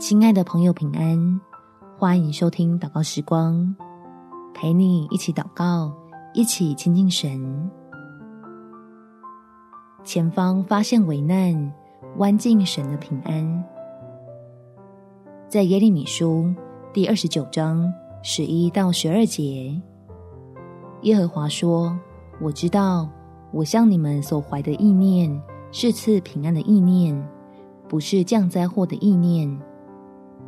亲爱的朋友，平安！欢迎收听祷告时光，陪你一起祷告，一起亲近神。前方发现危难，弯进神的平安。在耶利米书第二十九章十一到十二节，耶和华说：“我知道，我向你们所怀的意念是赐平安的意念，不是降灾祸的意念，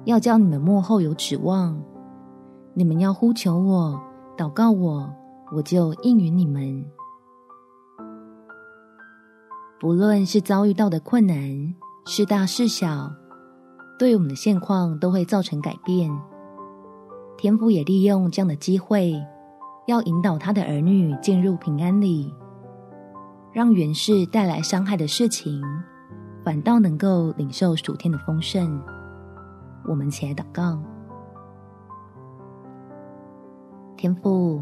要叫你们幕后有指望。你们要呼求我，祷告我，我就应允你们。不论是遭遇到的困难，是大是小。”对我们的现况都会造成改变。天父也利用这样的机会，要引导他的儿女进入平安里，让原是带来伤害的事情，反倒能够领受属天的丰盛。我们起来祷告。天父，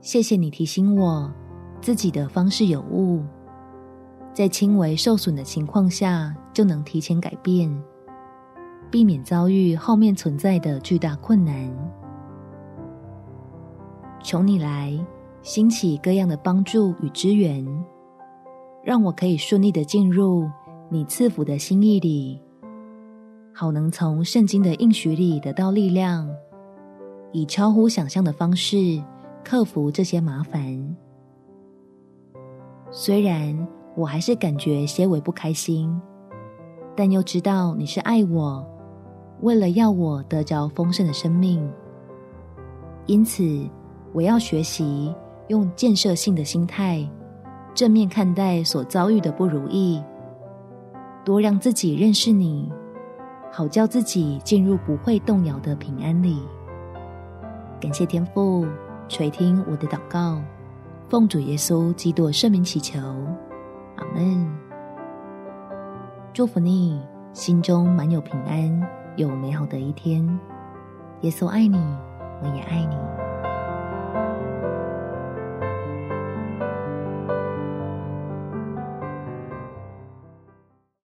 谢谢你提醒我，自己的方式有误，在轻微受损的情况下，就能提前改变。避免遭遇后面存在的巨大困难，求你来兴起各样的帮助与支援，让我可以顺利的进入你赐福的心意里，好能从圣经的应许里得到力量，以超乎想象的方式克服这些麻烦。虽然我还是感觉些微不开心，但又知道你是爱我。为了要我得着丰盛的生命，因此我要学习用建设性的心态，正面看待所遭遇的不如意，多让自己认识你，好叫自己进入不会动摇的平安里。感谢天父垂听我的祷告，奉主耶稣基督圣名祈求，阿门。祝福你，心中满有平安。有美好的一天，耶稣爱你，